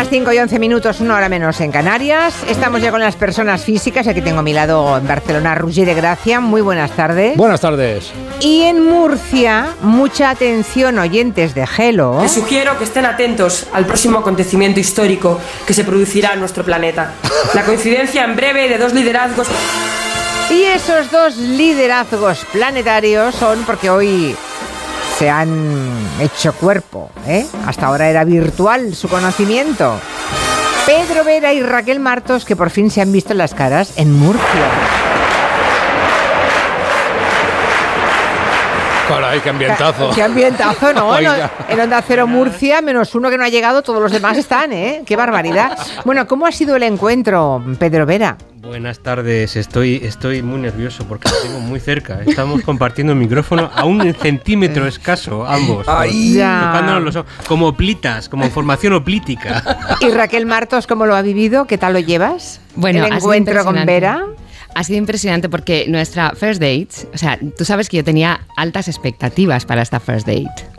las 5 y 11 minutos, una hora menos en Canarias. Estamos ya con las personas físicas. Aquí tengo a mi lado en Barcelona Roger de Gracia. Muy buenas tardes. Buenas tardes. Y en Murcia, mucha atención, oyentes de Gelo. Les sugiero que estén atentos al próximo acontecimiento histórico que se producirá en nuestro planeta. La coincidencia en breve de dos liderazgos. Y esos dos liderazgos planetarios son porque hoy se han hecho cuerpo. ¿eh? Hasta ahora era virtual su conocimiento. Pedro Vera y Raquel Martos, que por fin se han visto las caras en Murcia. Caray, qué ambientazo. Qué ambientazo, ¿no? Oiga. En Onda Cero Murcia, menos uno que no ha llegado, todos los demás están, ¿eh? Qué barbaridad. Bueno, ¿cómo ha sido el encuentro, Pedro Vera? Buenas tardes, estoy, estoy muy nervioso porque lo tengo muy cerca. Estamos compartiendo el micrófono a un centímetro escaso, ambos. Ya. Tocándonos los ojos, como plitas, como formación oplítica. ¿Y Raquel Martos cómo lo ha vivido? ¿Qué tal lo llevas? Bueno, el encuentro con. Vera. Ha sido impresionante porque nuestra first date, o sea, tú sabes que yo tenía altas expectativas para esta first date.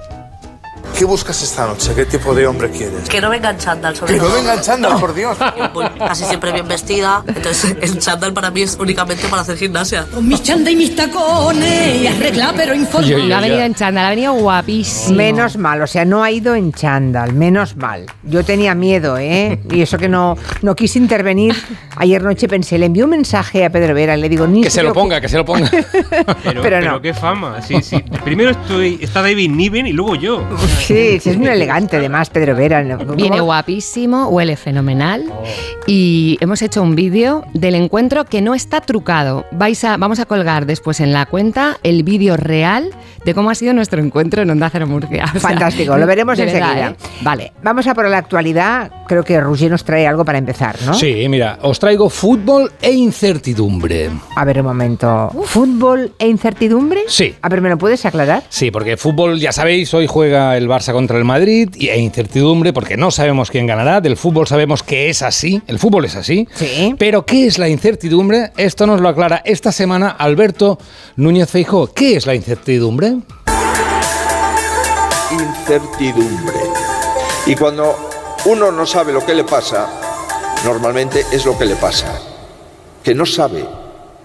¿Qué buscas esta noche? ¿Qué tipo de hombre quieres? Que no venga en chándal, sobre Que no venga en chándal, por Dios. Voy casi siempre bien vestida, entonces el chándal para mí es únicamente para hacer gimnasia. Con mis chanda y mis tacones, y arregla pero informa. Oye, oye, No ha venido en chándal, ha venido guapísimo. Menos mal, o sea, no ha ido en chándal, menos mal. Yo tenía miedo, ¿eh? Y eso que no, no quise intervenir. Ayer noche pensé, le envié un mensaje a Pedro Vera y le digo, ni Que se lo ponga, que se lo ponga. Pero, Pero no. qué fama. Sí, sí. Primero estoy, está David Niven y luego yo. Sí, sí, es muy elegante además, Pedro Vera. Viene guapísimo, huele fenomenal y hemos hecho un vídeo del encuentro que no está trucado. Vais a, vamos a colgar después en la cuenta el vídeo real de cómo ha sido nuestro encuentro en Onda Cero Murcia. O sea, Fantástico, lo veremos de verdad, enseguida. ¿eh? Vale, vamos a por la actualidad. Creo que Roger nos trae algo para empezar, ¿no? Sí, mira, os traigo fútbol e incertidumbre. A ver, un momento. ¿Fútbol e incertidumbre? Sí. A ver, ¿me lo puedes aclarar? Sí, porque fútbol, ya sabéis, hoy juega el Barça contra el Madrid y e incertidumbre porque no sabemos quién ganará. Del fútbol sabemos que es así, el fútbol es así. Sí. Pero ¿qué es la incertidumbre? Esto nos lo aclara esta semana Alberto Núñez Feijóo. ¿Qué es la incertidumbre? incertidumbre. Y cuando uno no sabe lo que le pasa, normalmente es lo que le pasa, que no sabe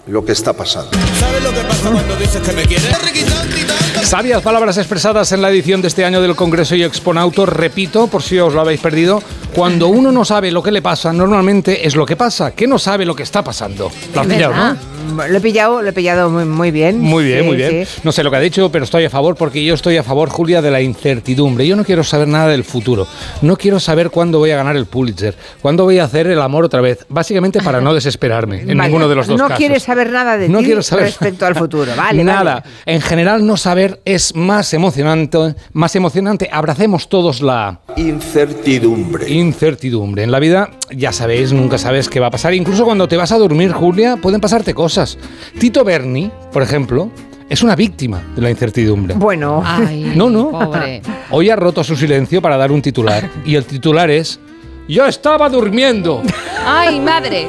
lo que está pasando. Sabias palabras expresadas en la edición de este año del Congreso y Exponauto. Repito, por si os lo habéis perdido, cuando uno no sabe lo que le pasa, normalmente es lo que pasa, que no sabe lo que está pasando. Lo has pillado. ¿no? Lo he pillado, lo he pillado muy, muy bien. Muy bien, Sí, muy bien. sí. No sé lo que ha dicho, pero estoy a favor porque yo estoy a favor, Julia, de la incertidumbre. Yo no quiero saber nada del futuro. No quiero saber cuándo voy a ganar el Pulitzer, cuándo voy a hacer el amor otra vez. Básicamente para no desesperarme en Vale. ninguno de los dos no casos. quieres saber nada de no ti quiero saber respecto al futuro. Vale, nada. vale. En general, no saber es más emocionante. Más emocionante. Abracemos todos la Incertidumbre. incertidumbre. En la vida, ya sabéis, nunca sabes qué va a pasar. Incluso cuando te vas a dormir, Julia, pueden pasarte cosas. Tito Berni, por ejemplo, es una víctima de la incertidumbre. Bueno, Ay, No, no. Pobre. Hoy ha roto su silencio para dar un titular. Y el titular es. Yo estaba durmiendo. ¡Ay, madre!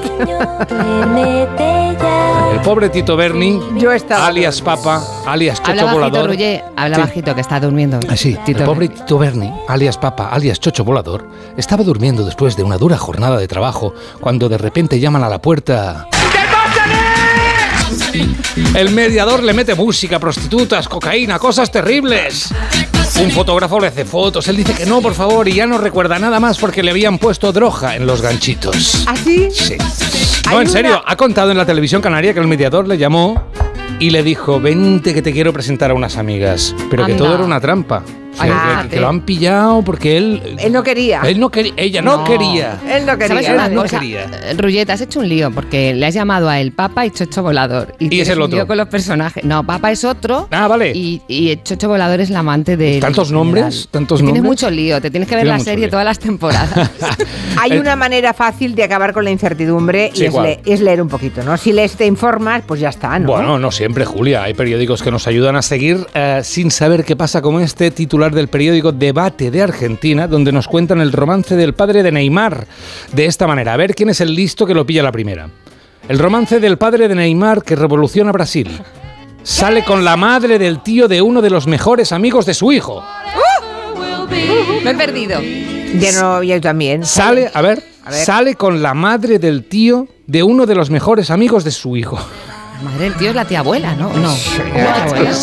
El pobre Tito Berni, yo estaba. alias Papa, alias Habla Chocho bajito, Volador. Ruye. Habla Sí. bajito, que está durmiendo. Ah, sí, Tito. el pobre Tito Berni, alias Papa, alias Chocho Volador, estaba durmiendo después de una dura jornada de trabajo cuando de repente llaman a la puerta. El mediador le mete música, prostitutas, cocaína, cosas terribles. Un fotógrafo le hace fotos, él dice que no, por favor, y ya no recuerda nada más porque le habían puesto droga en los ganchitos. ¿Así? Sí. Hay No, en serio, ha contado en la televisión canaria que el mediador le llamó y le dijo, vente que te quiero presentar a unas amigas. Pero que todo era una trampa. Ay, que- que, fíjate. lo han pillado porque él... Él no quería. Él no quería, ella no, No. quería. Él no ¿Sabes quería. una no cosa? quería. Eh, Rullet, has hecho un lío porque le has llamado a el Papa y Chocho Volador. Y, Y es tienes el un otro. lío con los personajes. No, Papa es otro. Ah, vale. Y, y Chocho Volador es la amante de. ¿Tantos nombres? ¿Tantos Tienes nombres? mucho lío. Te tienes que ver Tiene la serie lío. todas las temporadas. Hay El- una manera fácil de acabar con la incertidumbre y Sí, es, ¿cuál? le- es leer un poquito, ¿no? Si lees te informas, pues ya está, ¿no? Bueno, no siempre, Julia. Hay periódicos que nos ayudan a seguir eh, sin saber qué pasa, como este titular del periódico Debate de Argentina, donde nos cuentan el romance del padre de Neymar. De esta manera, a ver quién es el listo que lo pilla la primera. El romance del padre de Neymar que revoluciona Brasil. Sale con la madre del tío de uno de los mejores amigos de su hijo. Me he perdido. Ya no, ya yo también. Sale, a ver, A ver. sale con la madre del tío de uno de los mejores amigos de su hijo. Madre del tío es la tía abuela, ¿no? No.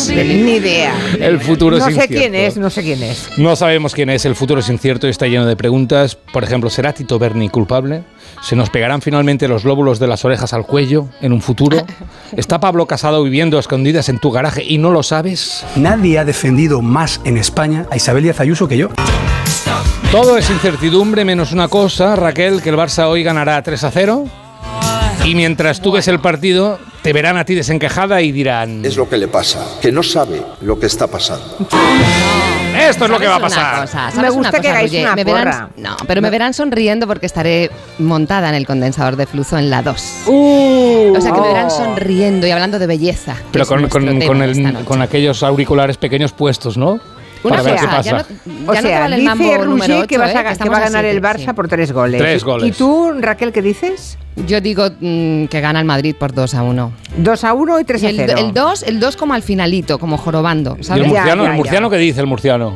Ni idea. El futuro No es sé incierto. quién es, no sé quién es. No sabemos quién es, el futuro es incierto y está lleno de preguntas. Por ejemplo, ¿será Tito Berni culpable? ¿Se nos pegarán finalmente los lóbulos de las orejas al cuello en un futuro? ¿Está Pablo Casado viviendo a escondidas en tu garaje y no lo sabes? Nadie ha defendido más en España a Isabel Díaz Ayuso que yo. Todo es incertidumbre menos una cosa, Raquel, que el Barça hoy ganará 3 a 0. Y mientras tú ves el partido, te verán a ti desencajada y dirán... Es lo que le pasa, que no sabe lo que está pasando. Esto es lo que va a ¿Sabes una pasar. cosa? Me ¿Sabes gusta una que cosa, hagáis Roger? una me verán. No, pero me verán sonriendo porque estaré montada en el condensador de flujo en la 2. Uh, o sea que me verán oh. sonriendo y hablando de belleza. Pero con, con- con el- con aquellos auriculares pequeños puestos, ¿no? Una Para ver cosa, qué ya pasa. no, O ya no te sea, vale el dice 8, que, vas a, ¿eh? que va a a ganar el Barça sí. por tres goles. Tres goles. ¿Y tú, Raquel, qué dices? Yo digo mm, que gana el Madrid por 2 a 1. 2 a 1 y 3 Y a el, 0. el 2, el 2 como al finalito, como jorobando, ¿Y el ¿sabes? Ya, murciano, ya, el ya. murciano qué dice el murciano?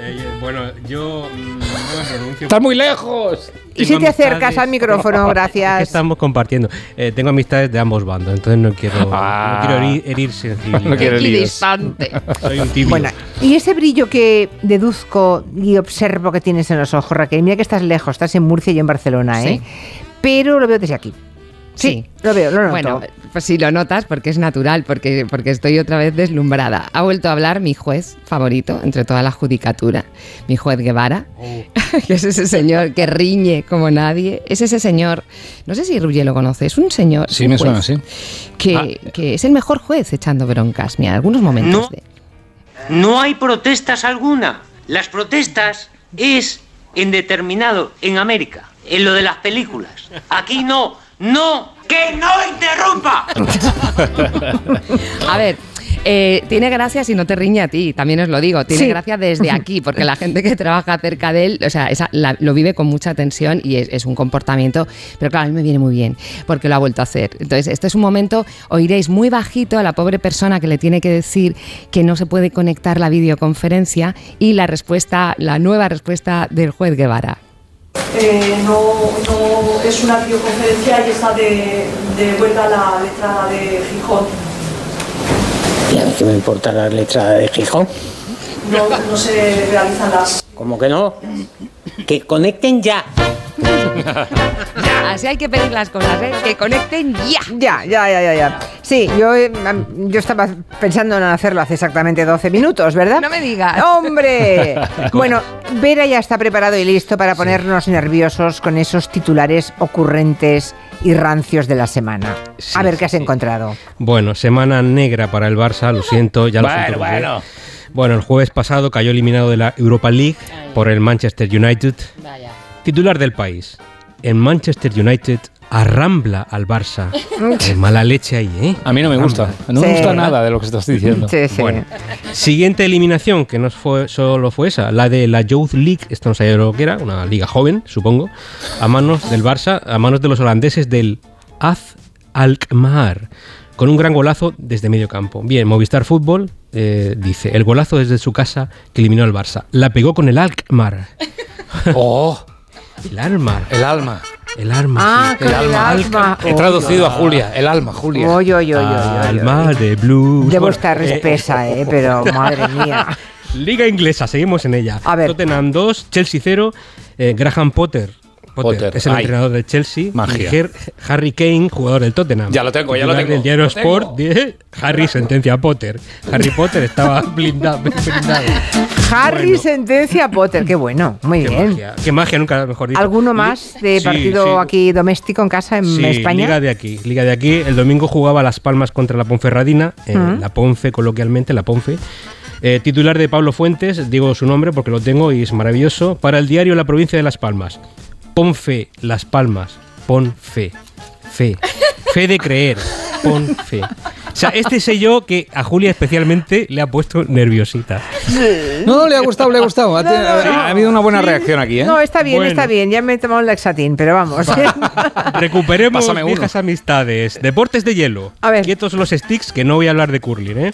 Eh, bueno, yo mm, no me pronuncio. ¡Estás muy lejos! Y si te acercas al micrófono, Es que gracias. estamos compartiendo. Eh, tengo amistades de ambos bandos, entonces no quiero, Ah. no quiero herir, herir sensibilidad. No quiero líos. Equidistante. Soy un tibio. Bueno, y ese brillo que deduzco y observo que tienes en los ojos, Raquel, mira que estás lejos, estás en Murcia y en Barcelona, ¿eh? Pero lo veo desde aquí. Sí, lo veo, lo noto. Bueno, pues sí lo notas porque es natural, porque, porque estoy otra vez deslumbrada. Ha vuelto a hablar mi juez favorito entre toda la judicatura, mi juez Guevara, que es ese señor que riñe como nadie. Es ese señor, no sé si Ruggé lo conoce, es un señor. Sí, un me suena así. Que, que es el mejor juez echando broncas. Mira, algunos momentos No. de. No hay protestas alguna. Las protestas es en determinado, en América, en lo de las películas. Aquí no, no, que no interrumpa. A ver. eh, tiene gracia si no te riñe a ti, también os lo digo. Tiene Sí. gracia desde aquí, porque la gente que trabaja cerca de él, o sea, esa- la- lo vive con mucha tensión y es, es un comportamiento, pero claro, a mí me viene muy bien, porque lo ha vuelto a hacer. Entonces, este es un momento, oiréis muy bajito a la pobre persona que le tiene que decir que no se puede conectar la videoconferencia y la respuesta, la nueva respuesta del juez Guevara. Eh, no, no es una videoconferencia y está de, vuelta la letra de Gijón. ¿Y a mí qué me importa la letra de Gijón? No, no se realizan las ¿Cómo que no? Que conecten ya. Así hay que pedir las cosas, ¿eh? que conecten ya. Ya, ya, ya, ya, ya. Sí, yo, eh, yo estaba pensando en hacerlo hace exactamente 12 minutos, ¿verdad? No me digas. ¡Hombre! bueno, Vera ya está preparado y listo para ponernos nerviosos con esos titulares ocurrentes y rancios de la semana. a ver qué has encontrado. Bueno, semana negra para el Barça, lo siento, ya lo Bueno, siento. Bueno. Bueno, el jueves pasado cayó eliminado de la Europa League por el Manchester United. Titular del país. El Manchester United arrambla al Barça. Qué mala leche ahí, ¿eh? A mí no me gusta. No me gusta nada de lo que estás diciendo. Sí, sí. Bueno, siguiente eliminación, que no fue, solo fue esa, la de la Youth League, esto no sabía lo que era, una liga joven, supongo, a manos del Barça, a manos de los holandeses del Az Alkmaar, con un gran golazo desde medio campo. Bien, Movistar Fútbol eh, dice, el golazo desde su casa que eliminó al Barça. La pegó con el Alkmaar. ¡Oh! El Almar. El alma. El arma. Ah, sí. el alma. He Oh, traducido a. Julia. El alma, Julia. Oy, oy, oy. Alma de blues. Debo estar eh, espesa, eh, pero madre mía. Liga inglesa, seguimos en ella. A ver. Tottenham 2, Chelsea 0. eh, Graham Potter. Potter, Potter, es el ay. entrenador del Chelsea. Magia. Y Her- Harry Kane, jugador del Tottenham. Ya lo tengo, ya lo tengo, del diario Sport, tengo. de Harry sentencia a Potter. Harry Potter estaba blindado. blindado. Harry Bueno. sentencia a Potter, qué bueno, muy Qué bien. magia, qué magia, nunca mejor dicho. ¿Alguno más de Sí, partido sí. aquí doméstico en casa en Sí, España? Liga de aquí, Liga de aquí. El domingo jugaba Las Palmas contra la Ponferradina, eh, la Ponfe coloquialmente, la Ponfe. Eh, titular de Pablo Fuentes, digo su nombre porque lo tengo y es maravilloso, para el diario La Provincia de Las Palmas. Ponfe, Las Palmas, pon fe, fe, fe de creer, pon fe. O sea, este sé yo que a Julia especialmente le ha puesto nerviosita. No, le ha gustado, le ha gustado. Ha, habido una buena reacción aquí, ¿eh? No, está bien, Bueno. está bien. Ya me he tomado un laxatín, pero vamos. Recuperemos Pásame uno. viejas amistades. Deportes de hielo. A ver. Quietos los sticks, que no voy a hablar de curling, ¿eh?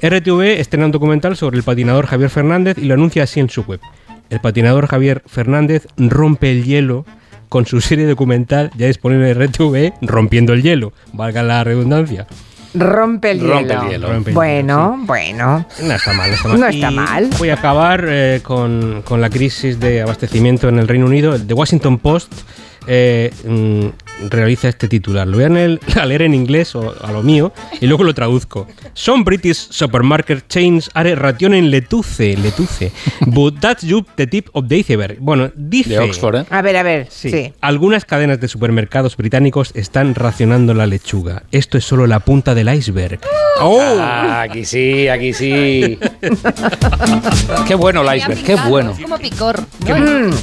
RTV estrena un documental sobre el patinador Javier Fernández y lo anuncia así en su web. El patinador Javier Fernández rompe el hielo con su serie documental ya disponible en RTV, Rompiendo el hielo, valga la redundancia. Rompe el Rompe hielo. el hielo. Rompe el bueno, bueno. No está mal, no está mal. No está Y mal. Voy a acabar eh, con, con la crisis de abastecimiento en el Reino Unido. El The Washington Post eh, mm, realiza este titular. Lo voy a, leer- a leer en inglés o a lo mío y luego lo traduzco. Some British supermarket chains are rationen letuce, letuce. But that's just the tip of the iceberg. Bueno, dice... De Oxford, ¿eh? A ver, a ver. Sí. Sí. Algunas cadenas de supermercados británicos están racionando la lechuga. Esto es solo la punta del iceberg. Ah, aquí sí, aquí sí. qué bueno el iceberg, qué bueno. Como picor.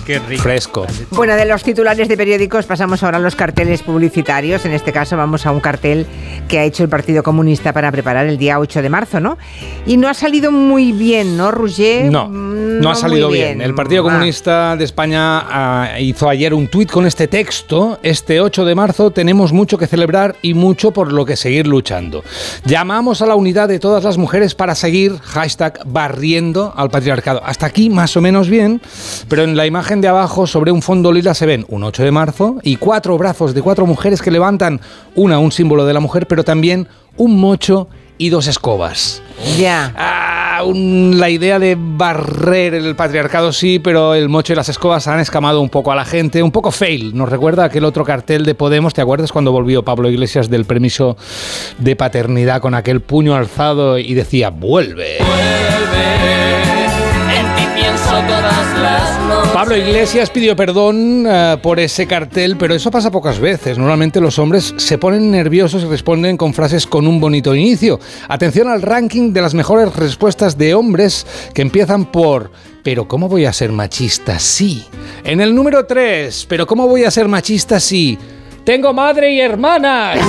Qué rico. Fresco. Bueno, de los titulares de periódicos pasamos ahora a los carteles publicitarios. En este caso vamos a un cartel que ha hecho el Partido Comunista para preparar el día 8 de marzo, ¿no? Y no ha salido muy bien, ¿no, Roger? No, Mm, no ha salido muy bien. El Partido Ah. Comunista de España ah, hizo ayer un tuit con este texto. Este 8 de marzo tenemos mucho que celebrar y mucho por lo que seguir luchando. Llamamos a la unidad de todas las mujeres para seguir, hashtag, barriendo al patriarcado. Hasta aquí más o menos bien, pero en la imagen de abajo sobre un fondo lila se ven un 8 de marzo y cuatro brazos de cuatro mujeres que levantan una, un símbolo de la mujer, pero también un mocho y dos escobas. Ya. Ah, un- la idea de barrer el patriarcado sí, pero el mocho y las escobas han escamado un poco a la gente, un poco fail. Nos recuerda aquel otro cartel de Podemos, ¿te acuerdas cuando volvió Pablo Iglesias del permiso de paternidad con aquel puño alzado y decía, vuelve? En ti pienso noches. Pablo Iglesias pidió perdón eh, por ese cartel, pero eso pasa pocas veces. Normalmente los hombres se ponen nerviosos y responden con frases con un bonito inicio. Atención al ranking de las mejores respuestas de hombres que empiezan por pero ¿cómo voy a ser machista si? En el número 3, pero ¿cómo voy a ser machista si? Tengo madre y hermanas.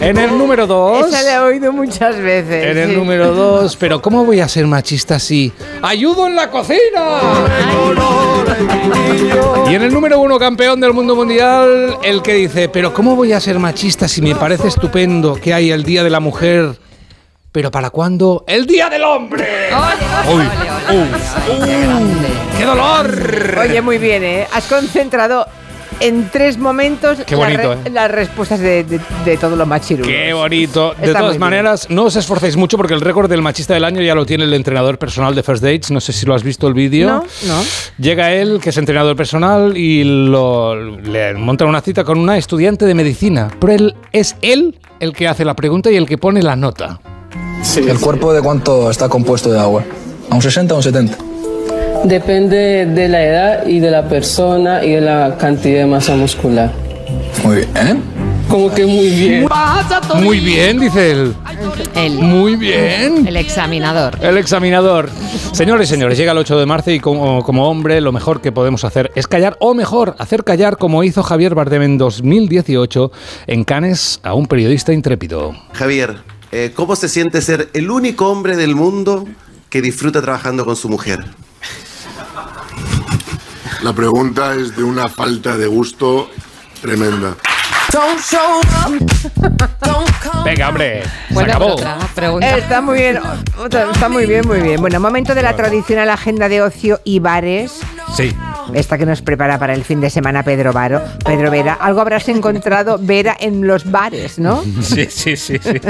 En el número 2. Esa la he oído muchas veces. En el sí. número 2, pero ¿cómo voy a ser machista si ayudo en la cocina? Y en el número 1, campeón del mundo mundial, el que dice, pero ¿cómo voy a ser machista si me parece estupendo que hay el Día de la Mujer? Pero ¿para cuándo? ¡El Día del Hombre! ¡Uy! ¡Qué dolor! Oye, muy bien, ¿eh? Has concentrado en tres momentos Qué las bonito, re- ¿eh? las respuestas de, de, de todos los machirulos. ¡Qué bonito! De Está todas bien. maneras, no os esforcéis mucho porque el récord del machista del año ya lo tiene el entrenador personal de First Dates. No sé si lo has visto el vídeo. No, no. Llega él, que es entrenador personal, y lo, le montan una cita con una estudiante de medicina. Pero él, es él el que hace la pregunta y el que pone la nota. ¿El cuerpo de cuánto está compuesto de agua? ¿A un 60 o un 70? Depende de la edad y de la persona y de la cantidad de masa muscular. Muy bien. Como que muy bien. Muy bien, dice él. Muy bien. El examinador. El examinador. Señores, señores, llega el 8 de marzo y como, como hombre lo mejor que podemos hacer es callar, o mejor, hacer callar como hizo Javier Bardem en 2018 en Cannes a un periodista intrépido. Javier, eh, ¿cómo se siente ser el único hombre del mundo que disfruta trabajando con su mujer? La pregunta es de una falta de gusto tremenda. Venga, hombre, se Bueno, acabó. otra Está muy bien, otra- está muy bien, muy bien. Bueno, momento de la tradicional agenda de ocio y bares. Sí. Esta que nos prepara para el fin de semana Pedro Varo. Pedro Vera, algo habrás encontrado, Vera, en los bares, ¿no? Sí, sí, sí, sí.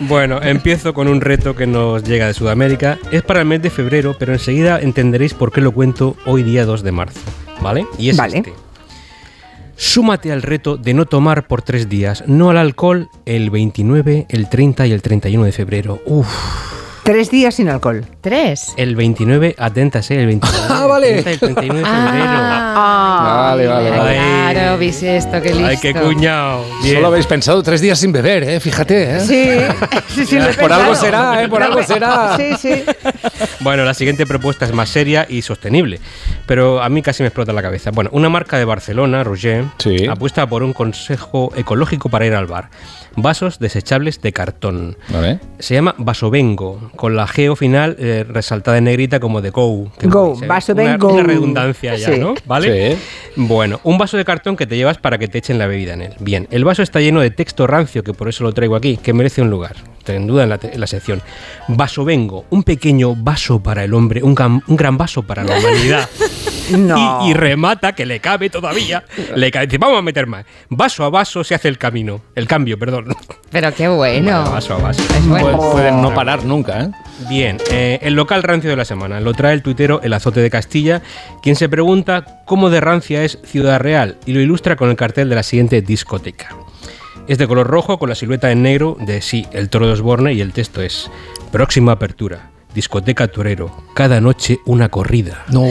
Bueno, empiezo con un reto que nos llega de Sudamérica. Es para el mes de febrero, pero enseguida entenderéis por qué lo cuento hoy día 2 de marzo. ¿Vale? Y es Vale. este. Súmate al reto de no tomar por tres días, no al alcohol, el 29, el 30 y el 31 de febrero. Uf. Tres días sin alcohol. ¿Tres? El 29, atentas, ¿eh? El 29. Ah, vale. El 30 y el 31 de febrero. Ah, Vale, vale, vale. Claro, viste esto, qué listo. Ay, qué cuñado. Bien. Solo habéis pensado tres días sin beber, ¿eh? Fíjate, ¿eh? Sí, sí, sí, lo he Por algo será, ¿eh? Por algo será. Sí, sí. Bueno, la siguiente propuesta es más seria y sostenible, pero a mí casi me explota la cabeza. Bueno, una marca de Barcelona, Roger, apuesta por un consejo ecológico para ir al bar. Vasos desechables de cartón. Vale. Se llama Vasovengo, con la geo final eh, resaltada en negrita como de Go. que Go. Vasovengo. Una, una redundancia ya, Sí. ¿no? ¿Vale? Sí. Bueno, un vaso de cartón que te llevas para que te echen la bebida en él. Bien, el vaso está lleno de texto rancio, que por eso lo traigo aquí, que merece un lugar. Sin duda en la, en sección. Vasovengo, un pequeño vaso para el hombre, un, gran- un gran vaso para la humanidad. No. Y, y remata, que le cabe todavía, le cabe, dice, vamos a meter más. Vaso a vaso se hace el camino, el cambio, perdón. Pero qué bueno. Bueno, vaso a vaso. Pueden, pueden no parar nunca, ¿eh? Bien, eh, el local rancio de la semana lo trae el tuitero El Azote de Castilla, quien se pregunta cómo de rancia es Ciudad Real y lo ilustra con el cartel de la siguiente discoteca. Es de color rojo con la silueta en negro de sí, el toro de Osborne y el texto es Próxima apertura, discoteca torero, cada noche una corrida. No.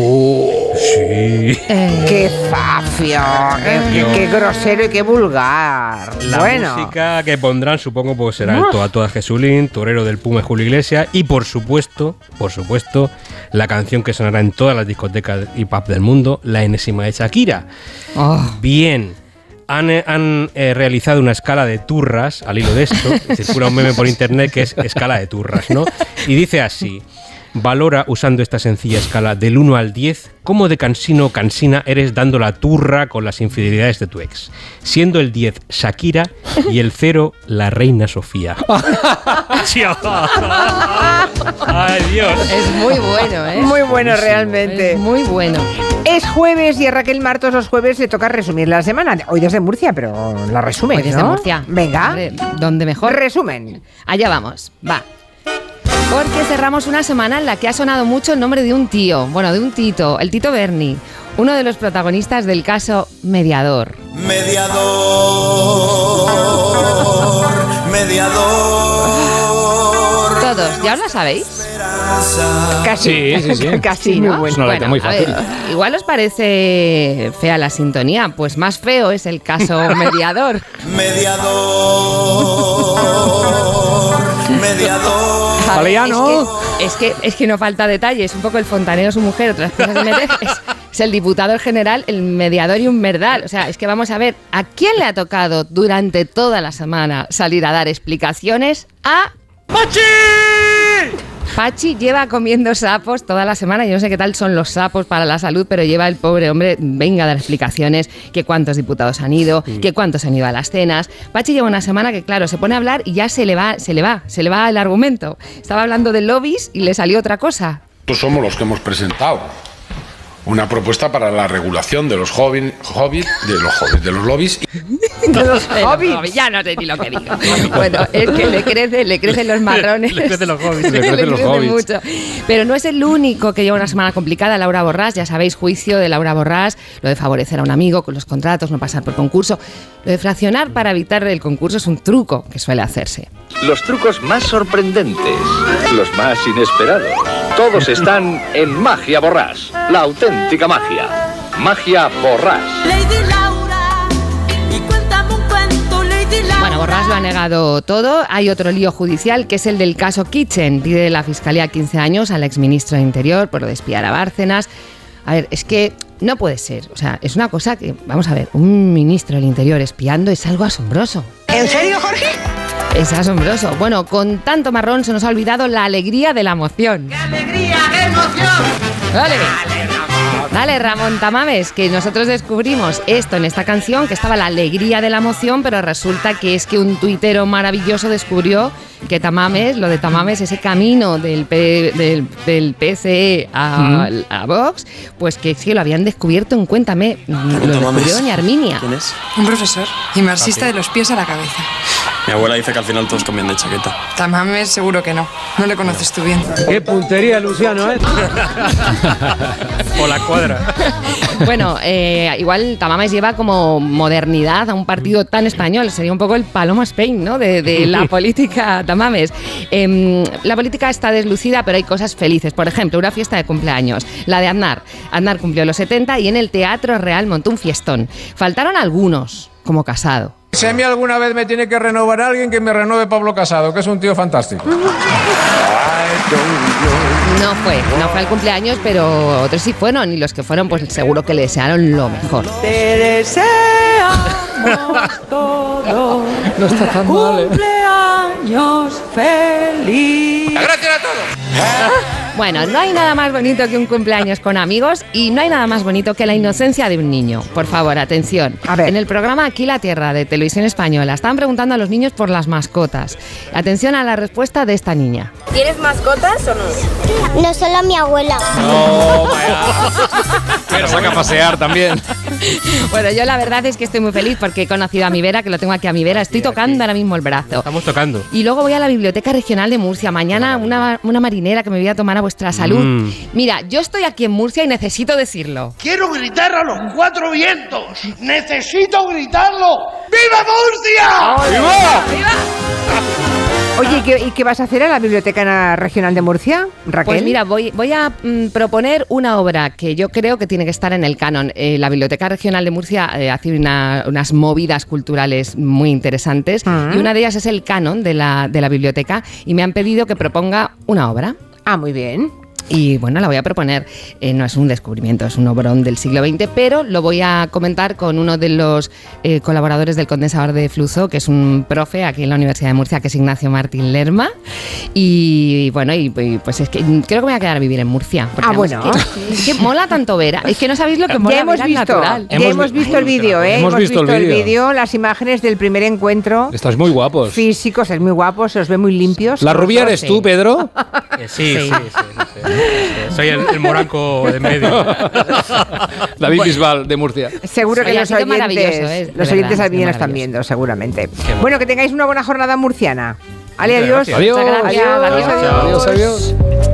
Sí. ¡Qué fafio! ¡Qué, qué- qué grosero y qué vulgar! La bueno, música que pondrán, supongo, pues será Ah. el Toa Toa Jesulín, Torero del Puma y Julio Iglesias y, por supuesto, por supuesto, la canción que sonará en todas las discotecas y pub del mundo, la enésima de Shakira. Oh. Bien. Han, eh, han, eh, realizado una escala de turras al hilo de esto. Circula un meme por internet que es escala de turras, ¿no? Y dice así: Valora usando esta sencilla escala del 1 al 10 cómo de cansino o cansina eres dando la turra con las infidelidades de tu ex. Siendo el 10 Shakira y el 0 la reina Sofía. ¡Ay, Dios! Es muy bueno, ¿eh? muy bueno realmente. Es muy bueno. Es jueves y a Raquel Martos los jueves le toca resumir la semana. Hoy desde Murcia, pero la resumen, Hoy desde ¿no? Murcia. Venga. ¿Dónde mejor? Resumen. Allá vamos, va. Porque cerramos una semana en la que ha sonado mucho el nombre de un tío, bueno, de un Tito, el Tito Berni, uno de los protagonistas del caso Mediador. Mediador, mediador. Todos, ¿ya os la sabéis? Casi. Sí, sí, sí. Casi, ¿no? bueno. Es una letra muy a ver, fácil. igual os parece fea la sintonía, pues más feo es el caso Mediador. Mediador, mediador. Ya, es ¿no? que- Es que, es que no falta detalle, es un poco el fontanero, su mujer, otras cosas de es, el diputado el general, el mediador y un verdal. O sea, es que vamos a ver, ¿a quién le ha tocado durante toda la semana salir a dar explicaciones? A... ¡Pachi! Pachi lleva comiendo sapos toda la semana. Yo no sé qué tal son los sapos para la salud, pero lleva el pobre hombre, venga a dar explicaciones, que cuántos diputados han ido, que cuántos han ido a las cenas. Pachi lleva una semana que, claro, se pone a hablar y ya se le va, se le va, se le va el argumento. Estaba hablando de lobbies y le salió otra cosa. Nosotros somos los que hemos presentado una propuesta para la regulación de los hobbies, hobbies de los hobbies, de los lobbies. De los De los hobbits. hobbits, Ya no sé ni lo que digo. Bueno, es que le crecen, le crecen los marrones. Le crecen los hobbits. Le crecen los hobbits. mucho. Pero no es el único que lleva una semana complicada, Laura Borrás. Ya sabéis, juicio de Laura Borrás, lo de favorecer a un amigo con los contratos, no pasar por concurso. Lo de fraccionar para evitar el concurso es un truco que suele hacerse. Los trucos más sorprendentes, los más inesperados, todos están en Magia Borrás, la auténtica magia. Magia Borrás. Lady Laura, y cuéntame un cuento, Lady Laura. Bueno, Borrás lo ha negado todo. Hay otro lío judicial que es el del caso Kitchen. Pide la fiscalía 15 años al exministro de Interior por lo de espiar a Bárcenas. A ver, es que no puede ser. O sea, es una cosa que, vamos a ver, un ministro del Interior espiando es algo asombroso. ¿En serio, Jorge? Es asombroso. Bueno, con tanto marrón se nos ha olvidado la alegría de la moción. ¡Alegría, qué emoción! Dale. Dale, Ramón Tamames, que nosotros descubrimos esto en esta canción, que estaba la alegría de la emoción, pero resulta que es que un tuitero maravilloso descubrió que Tamames, lo de Tamames, ese camino del, P- del, del PCE a, a Vox, pues que sí, lo habían descubierto en Cuéntame, lo descubrió doña Arminia. ¿Quién es? Un profesor y marxista Ah, de los pies a la cabeza. Mi abuela dice que al final todos cambian de chaqueta. Tamames seguro que no. No le conoces tú bien. ¡Qué puntería, Luciano, eh! O la cuadra. Bueno, eh, igual Tamames lleva como modernidad a un partido tan español. Sería un poco el Paloma Spain, ¿no? De, de la política Tamames. Em, la política está deslucida, pero hay cosas felices. Por ejemplo, una fiesta de cumpleaños. La de Aznar. Aznar cumplió los 70 y en el Teatro Real montó un fiestón. Faltaron algunos, como Casado. Si a mí alguna vez me tiene que renovar alguien, que me renueve Pablo Casado, que es un tío fantástico. No fue, no fue al cumpleaños, pero otros sí fueron y los que fueron, pues seguro que le desearon lo mejor. Te deseamos todos. No está tan mal, ¿eh? Cumpleaños feliz. Gracias a todos. Bueno, no hay nada más bonito que un cumpleaños con amigos y no hay nada más bonito que la inocencia de un niño. Por favor, atención. A ver. En el programa Aquí la Tierra de Televisión Española estaban preguntando a los niños por las mascotas. Atención a la respuesta de esta niña. ¿Tienes mascotas o no? No, solo mi abuela. No, vaya. Pero saca a pasear también. Bueno, yo la verdad es que estoy muy feliz porque he conocido a mi Vera, que lo tengo aquí a mi Vera. Estoy tocando ahora mismo el brazo. Estamos tocando. Y luego voy a la Biblioteca Regional de Murcia. Mañana una, una marinera que me voy a tomar a vuestra salud. Mm. Mira, yo estoy aquí en Murcia y necesito decirlo. Quiero gritar a los cuatro vientos. Necesito gritarlo. ¡Viva Murcia! Oye, ¿y qué, y qué vas a hacer a la Biblioteca Regional de Murcia, Raquel? Pues mira, voy, voy a mm, proponer una obra que yo creo que tiene que estar en el canon. Eh, la Biblioteca Regional de Murcia eh, hace una- unas movidas culturales muy interesantes Ah. y una de ellas es el canon de la, de la biblioteca y me han pedido que proponga una obra. Ah, muy bien. Y bueno, la voy a proponer. Eh, no es un descubrimiento, es un obrón del siglo XX, pero lo voy a comentar con uno de los eh, colaboradores del condensador de flujo, que es un profe aquí en la Universidad de Murcia, que es Ignacio Martín Lerma. Y bueno, y, y, pues es que creo que me voy a quedar a vivir en Murcia. porque Ah, bueno. Es que, es que mola tanto Vera. Es que no sabéis lo que mola ya hemos Vera visto, natural. ya hemos, visto el vídeo, ¿eh? Hemos visto el vídeo. las imágenes del primer encuentro. Estás muy guapos. Físicos, es muy guapo, se os ve muy limpios. ¿La rubia eres Sí. tú, Pedro? Eh, sí, sí, sí, sí, sí. Soy el, el moranco de en medio. David Bisbal, de Murcia. Seguro que Oye, ha los sido oyentes, maravilloso, ¿eh? De los verdad, oyentes ha sido también lo están maravilloso. viendo, seguramente. bueno. Bueno, que tengáis una buena jornada murciana. Ale, Muchas adiós. gracias. Adiós. Muchas gracias, Adiós, adiós. Adiós, adiós.